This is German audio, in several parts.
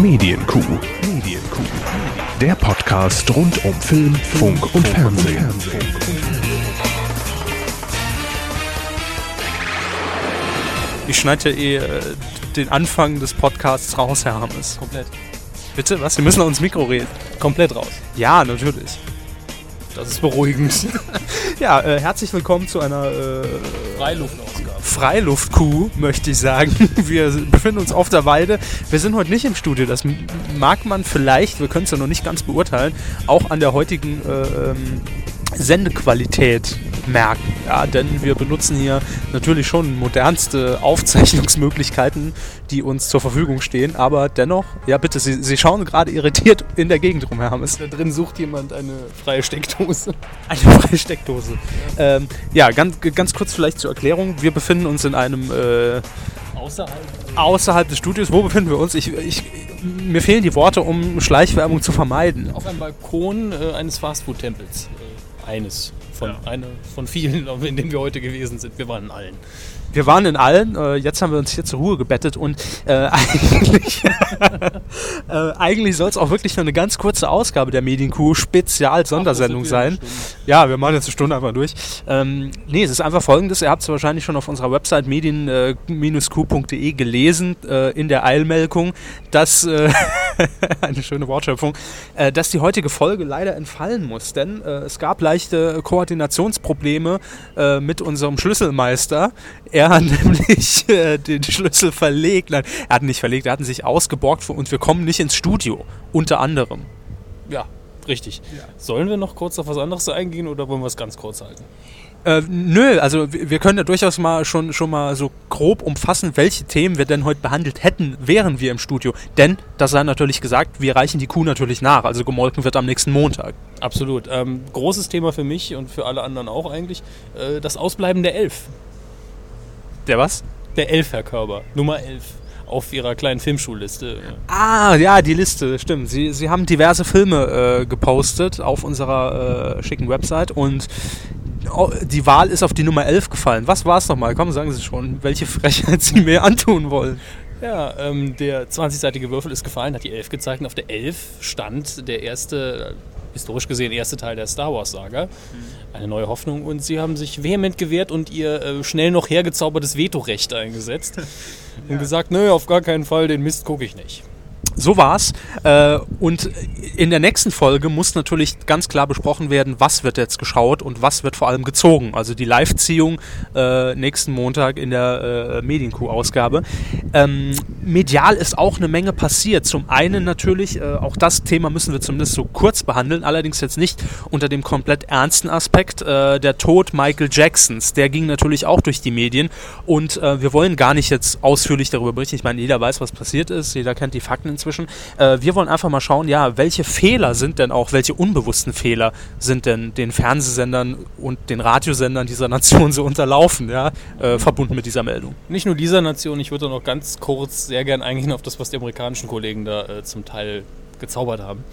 Medienkuh. Medienkuh. Der Podcast rund um Film, Funk und Fernsehen. Ich schneide ja eh äh, den Anfang des Podcasts raus, Herr Hammes. Komplett. Bitte? Was? Wir müssen noch ins Mikro reden. Komplett raus. Ja, natürlich. Das ist beruhigend. Ja, äh, herzlich willkommen zu einer äh, Freiluftausgabe. Freiluftkuh, möchte ich sagen. Wir befinden uns auf der Weide. Wir sind heute nicht im Studio. Das mag man vielleicht, wir können es ja noch nicht ganz beurteilen, auch an der heutigen äh, ähm, Sendequalität merken. Ja, denn wir benutzen hier natürlich schon modernste Aufzeichnungsmöglichkeiten, die uns zur Verfügung stehen. Aber dennoch, ja bitte, Sie, Sie schauen gerade irritiert in der Gegend rum, Herr Hammes. Da drin sucht jemand eine freie Steckdose. Eine freie Steckdose. Ähm, ja, ganz, ganz kurz vielleicht zur Erklärung. Wir befinden uns in einem äh, Außerhalb. außerhalb des Studios. Wo befinden wir uns? Ich, ich, mir fehlen die Worte, um Schleichwerbung zu vermeiden. Auf einem Balkon äh, eines Fastfood-Tempels. Äh, eines. Von, eine von vielen, in denen wir heute gewesen sind. Wir waren in allen. Wir waren in allen, äh, jetzt haben wir uns hier zur Ruhe gebettet und äh, eigentlich, äh, eigentlich soll es auch wirklich nur eine ganz kurze Ausgabe der Medienkuh Spezial-Sondersendung sein. Ja, wir machen jetzt eine Stunde einfach durch. Ähm, nee, es ist einfach folgendes, ihr habt es wahrscheinlich schon auf unserer Website medien-q.de gelesen, äh, in der Eilmelkung, dass, äh, eine schöne Wortschöpfung, äh, dass die heutige Folge leider entfallen muss, denn äh, es gab leichte Koordinationsprobleme äh, mit unserem Schlüsselmeister. Er hat nämlich äh, den Schlüssel verlegt, nein, er hat ihn nicht verlegt, er hat ihn sich ausgeborgt und wir kommen nicht ins Studio, unter anderem. Ja, richtig. Sollen wir noch kurz auf was anderes eingehen oder wollen wir es ganz kurz halten? Äh, nö, also wir können ja durchaus mal schon, schon mal so grob umfassen, welche Themen wir denn heute behandelt hätten, wären wir im Studio. Denn, das sei natürlich gesagt, wir reichen die Kuh natürlich nach. Also gemolken wird am nächsten Montag. Absolut. Ähm, großes Thema für mich und für alle anderen auch eigentlich. Äh, das Ausbleiben der Elf. Der was? Der Elf, Herr Körber. Nummer 11. Auf ihrer kleinen Filmschulliste. Ah, ja, die Liste, stimmt. Sie, Sie haben diverse Filme äh, gepostet auf unserer äh, schicken Website und die Wahl ist auf die Nummer 11 gefallen. Was war es nochmal? Komm, sagen Sie schon, welche Frechheit Sie mir antun wollen. Ja, ähm, der 20-seitige Würfel ist gefallen, hat die 11 gezeigt. Und auf der 11 stand der erste, äh, historisch gesehen, erste Teil der Star Wars-Saga. Eine neue Hoffnung. Und sie haben sich vehement gewehrt und ihr äh, schnell noch hergezaubertes Vetorecht eingesetzt. Und gesagt, nö, auf gar keinen Fall, den Mist gucke ich nicht. So war's. Äh, und in der nächsten Folge muss natürlich ganz klar besprochen werden, was wird jetzt geschaut und was wird vor allem gezogen. Also die Live-Ziehung äh, nächsten Montag in der äh, Medienkuh-Ausgabe. Ähm, medial ist auch eine Menge passiert. Zum einen natürlich, äh, auch das Thema müssen wir zumindest so kurz behandeln, allerdings jetzt nicht unter dem komplett ernsten Aspekt. Äh, der Tod Michael Jacksons, der ging natürlich auch durch die Medien und wir wollen gar nicht jetzt ausführlich darüber berichten. Ich meine, jeder weiß, was passiert ist, jeder kennt die Fakten inzwischen. Äh, wir wollen einfach mal schauen, ja, welche Fehler sind denn auch, welche unbewussten Fehler sind denn den Fernsehsendern und den Radiosendern dieser Nation so unterlaufen, ja, äh, verbunden mit dieser Meldung. Nicht nur dieser Nation, ich würde noch ganz kurz sehr gern eingehen auf das, was die amerikanischen Kollegen da äh, zum Teil gezaubert haben.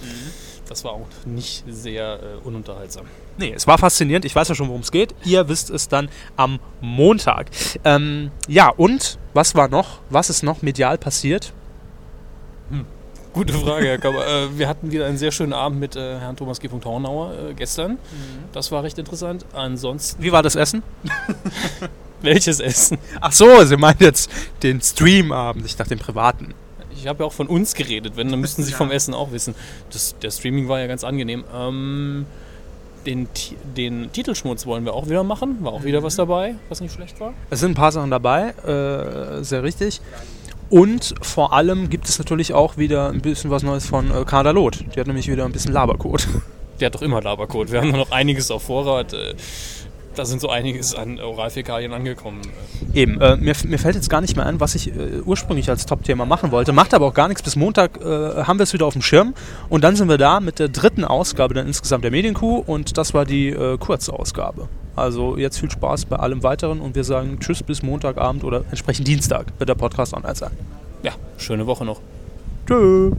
Das war auch nicht sehr äh, ununterhaltsam. Nee, es war faszinierend. Ich weiß ja schon, worum es geht. Ihr wisst es dann am Montag. Ähm, ja, und was war noch? Was ist noch medial passiert? Gute Frage, Herr Kauber. äh, wir hatten wieder einen sehr schönen Abend mit äh, Herrn Thomas G. Hornauer äh, gestern. Das war recht interessant. Ansonsten, Wie war das Essen? welches Essen? Ach so, Sie meinen jetzt den Streamabend, ich dachte den privaten. Ich habe ja auch von uns geredet, wenn, dann müssten Sie vom Essen auch wissen. Das, der Streaming war ja ganz angenehm. Ähm, den, den Titelschmutz wollen wir auch wieder machen. War auch wieder was dabei, was nicht schlecht war. Es sind ein paar Sachen dabei, äh, sehr richtig. Und vor allem gibt es natürlich auch wieder ein bisschen was Neues von äh, Kader Loth. Die hat nämlich wieder ein bisschen Labercode. Der hat doch immer Labercode. Wir haben noch einiges auf Vorrat. Äh, da sind so einiges an Oralfäkalien angekommen. Eben, äh, mir, mir fällt jetzt gar nicht mehr ein, was ich äh, ursprünglich als Top-Thema machen wollte. Macht aber auch gar nichts. Bis Montag äh, haben wir es wieder auf dem Schirm. Und dann sind wir da mit der dritten Ausgabe dann insgesamt der Medienkuh. Und das war die äh, kurze Ausgabe. Also jetzt viel Spaß bei allem Weiteren. Und wir sagen Tschüss bis Montagabend oder entsprechend Dienstag wird der Podcast online sein. Ja, schöne Woche noch. Tschüss.